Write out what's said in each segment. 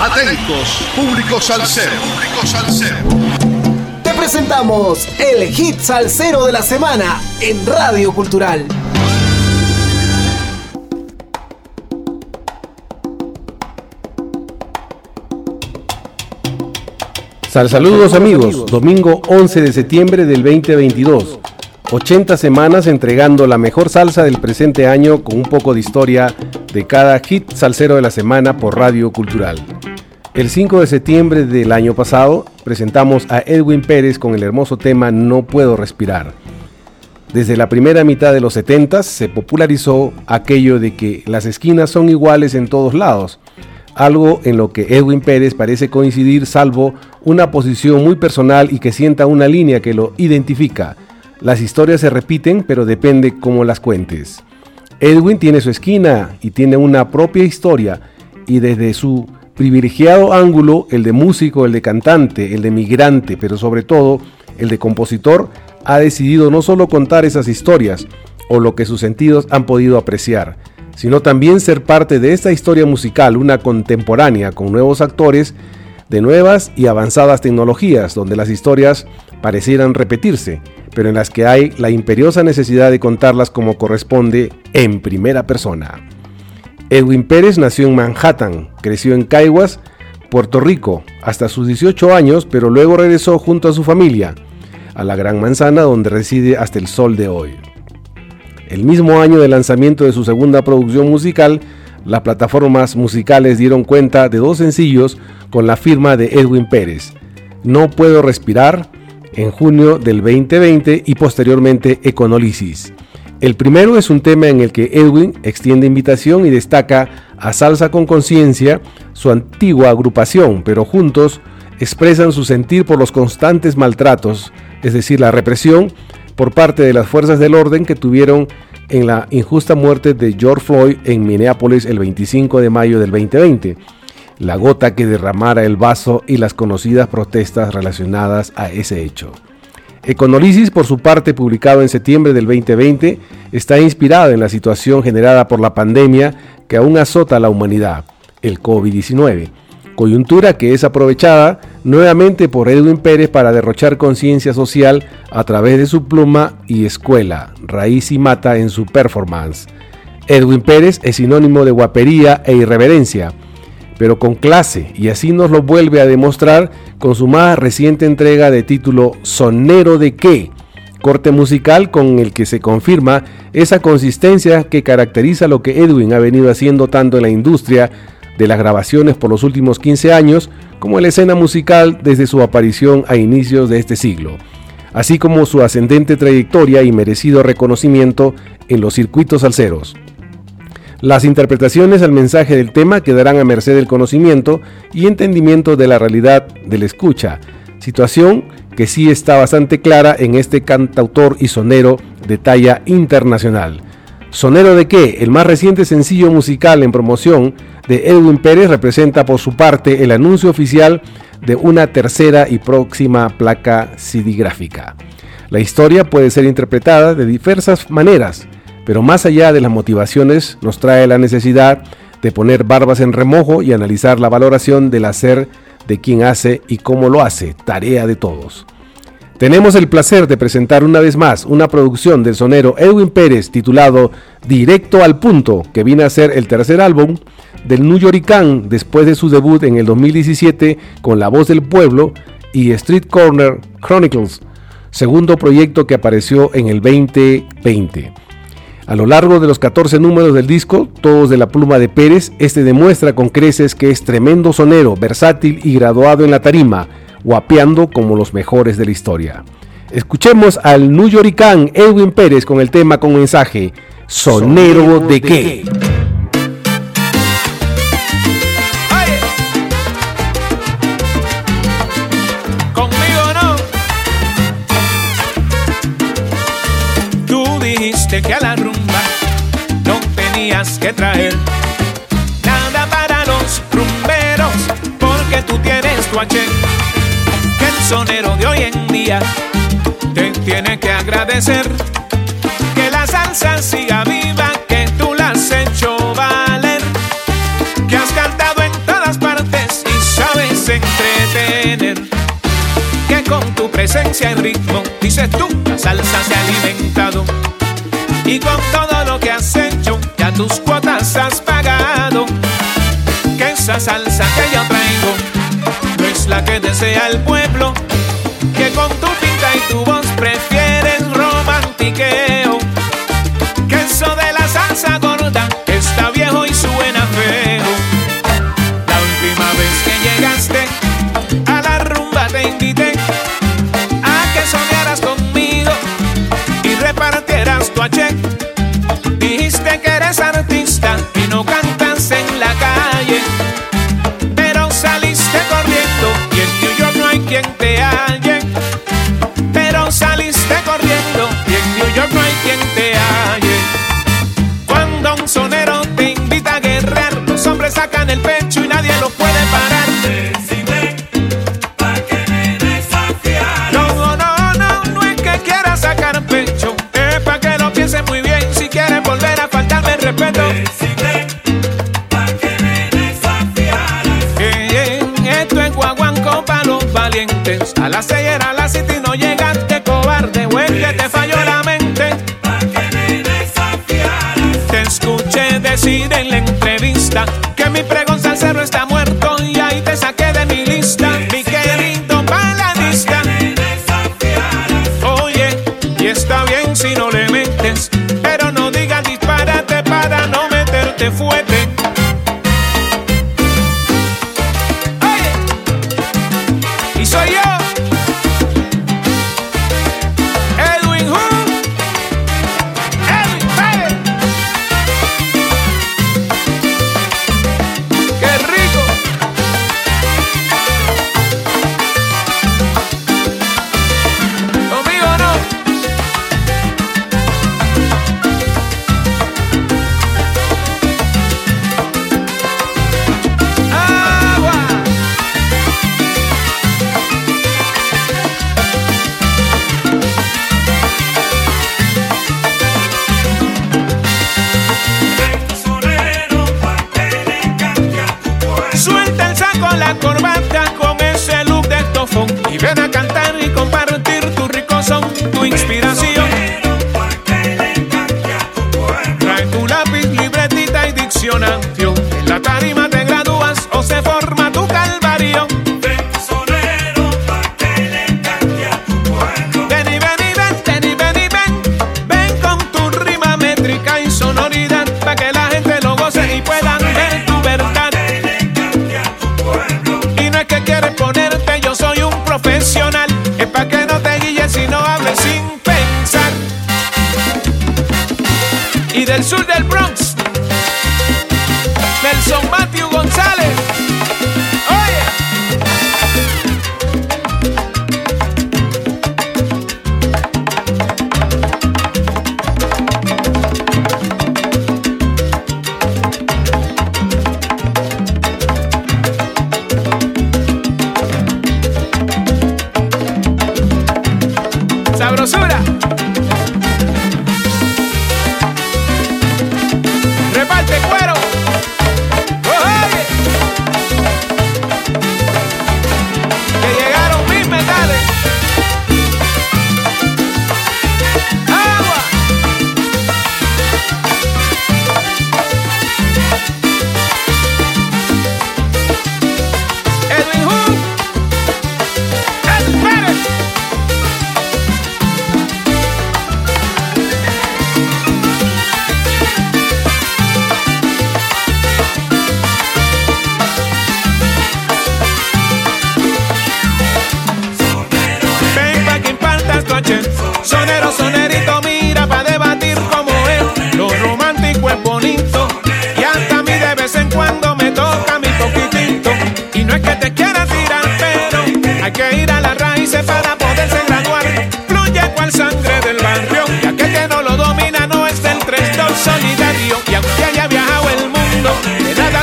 Atentos, público salsero. Público salsero. Te presentamos el hit salsero de la semana en Radio Cultural. Sal saludos amigos, domingo 11 de septiembre del 2022. 80 semanas entregando la mejor salsa del presente año con un poco de historia de cada hit salsero de la semana por Radio Cultural. El 5 de septiembre del año pasado presentamos a Edwin Pérez con el hermoso tema No puedo respirar. Desde la primera mitad de los 70 se popularizó aquello de que las esquinas son iguales en todos lados, algo en lo que Edwin Pérez parece coincidir salvo una posición muy personal y que sienta una línea que lo identifica las historias se repiten, pero depende cómo las cuentes. Edwin tiene su esquina y tiene una propia historia, y desde su privilegiado ángulo, el de músico, el de cantante, el de migrante, pero sobre todo el de compositor, ha decidido no solo contar esas historias, o lo que sus sentidos han podido apreciar, sino también ser parte de esta historia musical, una contemporánea con nuevos actores, de nuevas y avanzadas tecnologías, donde las historias parecieran repetirse, pero en las que hay la imperiosa necesidad de contarlas como corresponde en primera persona. Edwin Pérez nació en Manhattan, creció en Caiguas, Puerto Rico, hasta sus 18 años, pero luego regresó junto a su familia a la Gran Manzana donde reside hasta el sol de hoy. El mismo año del lanzamiento de su segunda producción musical, las plataformas musicales dieron cuenta de dos sencillos con la firma de Edwin Pérez, No Puedo Respirar en junio del 2020 y posteriormente Econolisis. El primero es un tema en el que Edwin extiende invitación y destaca a Salsa con Conciencia, su antigua agrupación, pero juntos expresan su sentir por los constantes maltratos, es decir, la represión por parte de las fuerzas del orden que tuvieron en la injusta muerte de George Floyd en Minneapolis el 25 de mayo del 2020 la gota que derramara el vaso y las conocidas protestas relacionadas a ese hecho. Econolisis, por su parte, publicado en septiembre del 2020, está inspirado en la situación generada por la pandemia que aún azota a la humanidad, el COVID-19, coyuntura que es aprovechada nuevamente por Edwin Pérez para derrochar conciencia social a través de su pluma y escuela, raíz y mata en su performance. Edwin Pérez es sinónimo de guapería e irreverencia, pero con clase, y así nos lo vuelve a demostrar con su más reciente entrega de título Sonero de qué, corte musical con el que se confirma esa consistencia que caracteriza lo que Edwin ha venido haciendo tanto en la industria de las grabaciones por los últimos 15 años como en la escena musical desde su aparición a inicios de este siglo, así como su ascendente trayectoria y merecido reconocimiento en los circuitos salseros. Las interpretaciones al mensaje del tema quedarán a merced del conocimiento y entendimiento de la realidad del escucha, situación que sí está bastante clara en este cantautor y sonero de talla internacional. ¿Sonero de qué? El más reciente sencillo musical en promoción de Edwin Pérez representa por su parte el anuncio oficial de una tercera y próxima placa CD gráfica. La historia puede ser interpretada de diversas maneras, pero más allá de las motivaciones, nos trae la necesidad de poner barbas en remojo y analizar la valoración del hacer de quien hace y cómo lo hace, tarea de todos. Tenemos el placer de presentar una vez más una producción del sonero Edwin Pérez titulado Directo al Punto, que viene a ser el tercer álbum del New Yorkcan después de su debut en el 2017 con La Voz del Pueblo y Street Corner Chronicles, segundo proyecto que apareció en el 2020. A lo largo de los 14 números del disco, todos de la pluma de Pérez, este demuestra con creces que es tremendo sonero, versátil y graduado en la tarima, guapeando como los mejores de la historia. Escuchemos al New Yorkcan Edwin Pérez con el tema con mensaje Sonero, de, qué. Conmigo no. Tú dijiste que a la que traer. Nada para los rumberos, porque tú tienes tu H. Que el sonero de hoy en día te tiene que agradecer. Que la salsa siga viva, que tú la has hecho valer. Que has cantado en todas partes y sabes entretener. Que con tu presencia y ritmo, dices tú, la salsa se ha alimentado. Y con todo lo que tus cuotas has pagado. Que esa salsa que yo traigo no es la que desea el pueblo. Que con tu pinta y tu voz prefieres romantiqueo. Que eso de la salsa gorda está viejo y suena feo. decir en la entrevista que mi pregón salsero está muerto.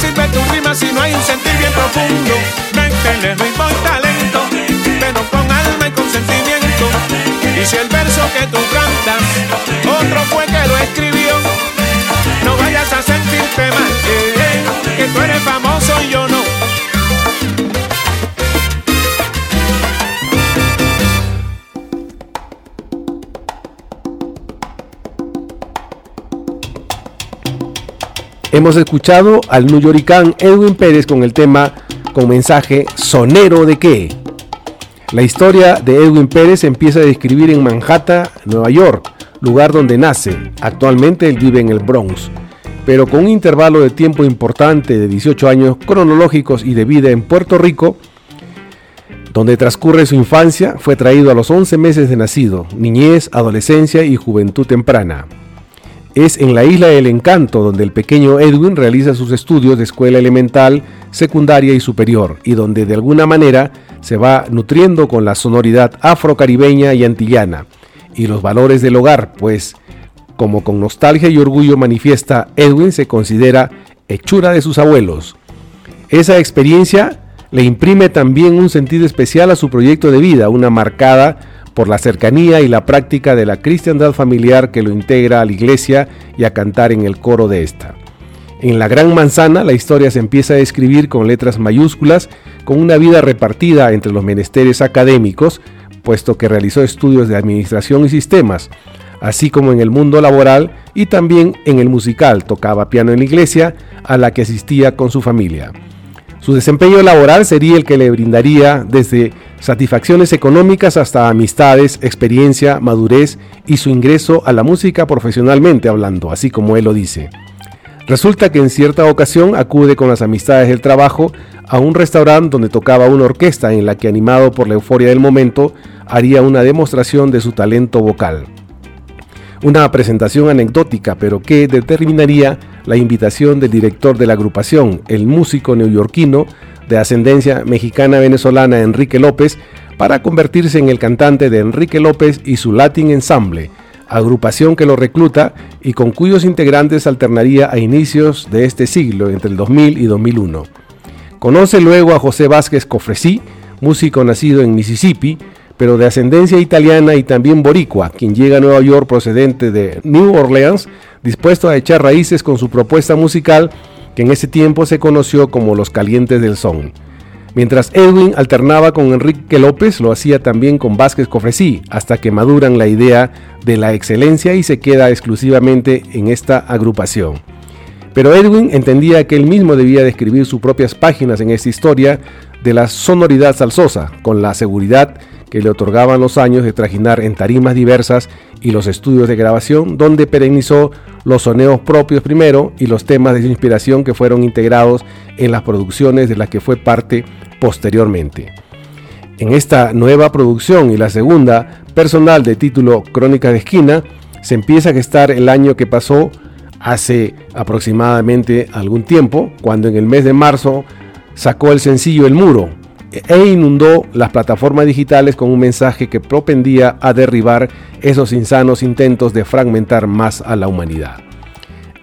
sirve tu rima si no hay un sentir bien profundo? Métele ritmo y talento, pero con alma y con sentimiento. Y si el verso que tú cantas, otro fue que lo escribió, no vayas a sentirte mal, eh, eh, que tú eres famoso y yo no. Hemos escuchado al newyoricán Edwin Pérez con el tema con mensaje Sonero de qué. La historia de Edwin Pérez empieza a describir en Manhattan, Nueva York, lugar donde nace. Actualmente él vive en el Bronx, pero con un intervalo de tiempo importante de 18 años cronológicos y de vida en Puerto Rico, donde transcurre su infancia, fue traído a los 11 meses de nacido, niñez, adolescencia y juventud temprana. Es en la isla del encanto donde el pequeño Edwin realiza sus estudios de escuela elemental, secundaria y superior, y donde de alguna manera se va nutriendo con la sonoridad afrocaribeña y antillana, y los valores del hogar, pues, como con nostalgia y orgullo manifiesta, Edwin se considera hechura de sus abuelos. Esa experiencia le imprime también un sentido especial a su proyecto de vida, una marcada por la cercanía y la práctica de la cristiandad familiar que lo integra a la iglesia y a cantar en el coro de esta. En la Gran Manzana la historia se empieza a escribir con letras mayúsculas, con una vida repartida entre los menesteres académicos, puesto que realizó estudios de administración y sistemas, así como en el mundo laboral y también en el musical, tocaba piano en la iglesia a la que asistía con su familia. Su desempeño laboral sería el que le brindaría desde satisfacciones económicas hasta amistades, experiencia, madurez y su ingreso a la música profesionalmente hablando, así como él lo dice. Resulta que en cierta ocasión acude con las amistades del trabajo a un restaurante donde tocaba una orquesta en la que animado por la euforia del momento haría una demostración de su talento vocal. Una presentación anecdótica, pero que determinaría la invitación del director de la agrupación, el músico neoyorquino de ascendencia mexicana-venezolana Enrique López, para convertirse en el cantante de Enrique López y su Latin Ensemble, agrupación que lo recluta y con cuyos integrantes alternaría a inicios de este siglo, entre el 2000 y 2001. Conoce luego a José Vázquez Cofresí, músico nacido en Mississippi, pero de ascendencia italiana y también boricua, quien llega a Nueva York procedente de New Orleans, dispuesto a echar raíces con su propuesta musical que en ese tiempo se conoció como Los Calientes del Son. Mientras Edwin alternaba con Enrique López, lo hacía también con Vázquez Cofresí, hasta que maduran la idea de la excelencia y se queda exclusivamente en esta agrupación. Pero Edwin entendía que él mismo debía de escribir sus propias páginas en esta historia de la sonoridad salsosa, con la seguridad que le otorgaban los años de trajinar en tarimas diversas y los estudios de grabación, donde perennizó los soneos propios primero y los temas de inspiración que fueron integrados en las producciones de las que fue parte posteriormente. En esta nueva producción y la segunda, personal de título Crónica de Esquina, se empieza a gestar el año que pasó hace aproximadamente algún tiempo, cuando en el mes de marzo sacó el sencillo El Muro, e inundó las plataformas digitales con un mensaje que propendía a derribar esos insanos intentos de fragmentar más a la humanidad.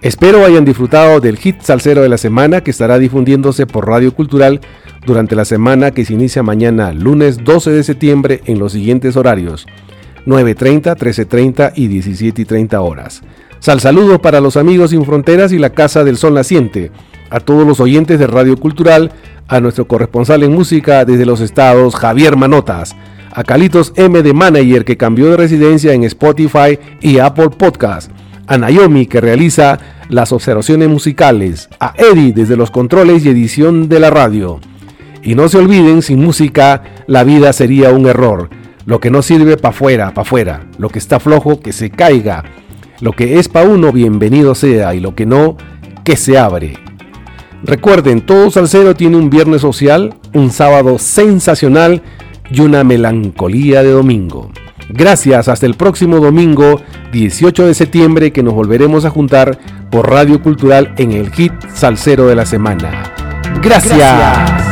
Espero hayan disfrutado del hit salsero de la semana que estará difundiéndose por Radio Cultural durante la semana que se inicia mañana lunes 12 de septiembre en los siguientes horarios 9.30, 13.30 y 17.30 horas. Sal saludos para los amigos sin fronteras y la Casa del Sol Naciente, a todos los oyentes de Radio Cultural, a nuestro corresponsal en música desde los estados, Javier Manotas, a Calitos M de Manager que cambió de residencia en Spotify y Apple Podcast, a Naomi que realiza las observaciones musicales, a Eddie desde los controles y edición de la radio. Y no se olviden, sin música la vida sería un error. Lo que no sirve pa' fuera, pa' fuera. Lo que está flojo, que se caiga. Lo que es pa' uno, bienvenido sea. Y lo que no, que se abre. Recuerden, todo salsero tiene un viernes social, un sábado sensacional y una melancolía de domingo. Gracias, hasta el próximo domingo 18 de septiembre que nos volveremos a juntar por Radio Cultural en el hit salsero de la semana. Gracias.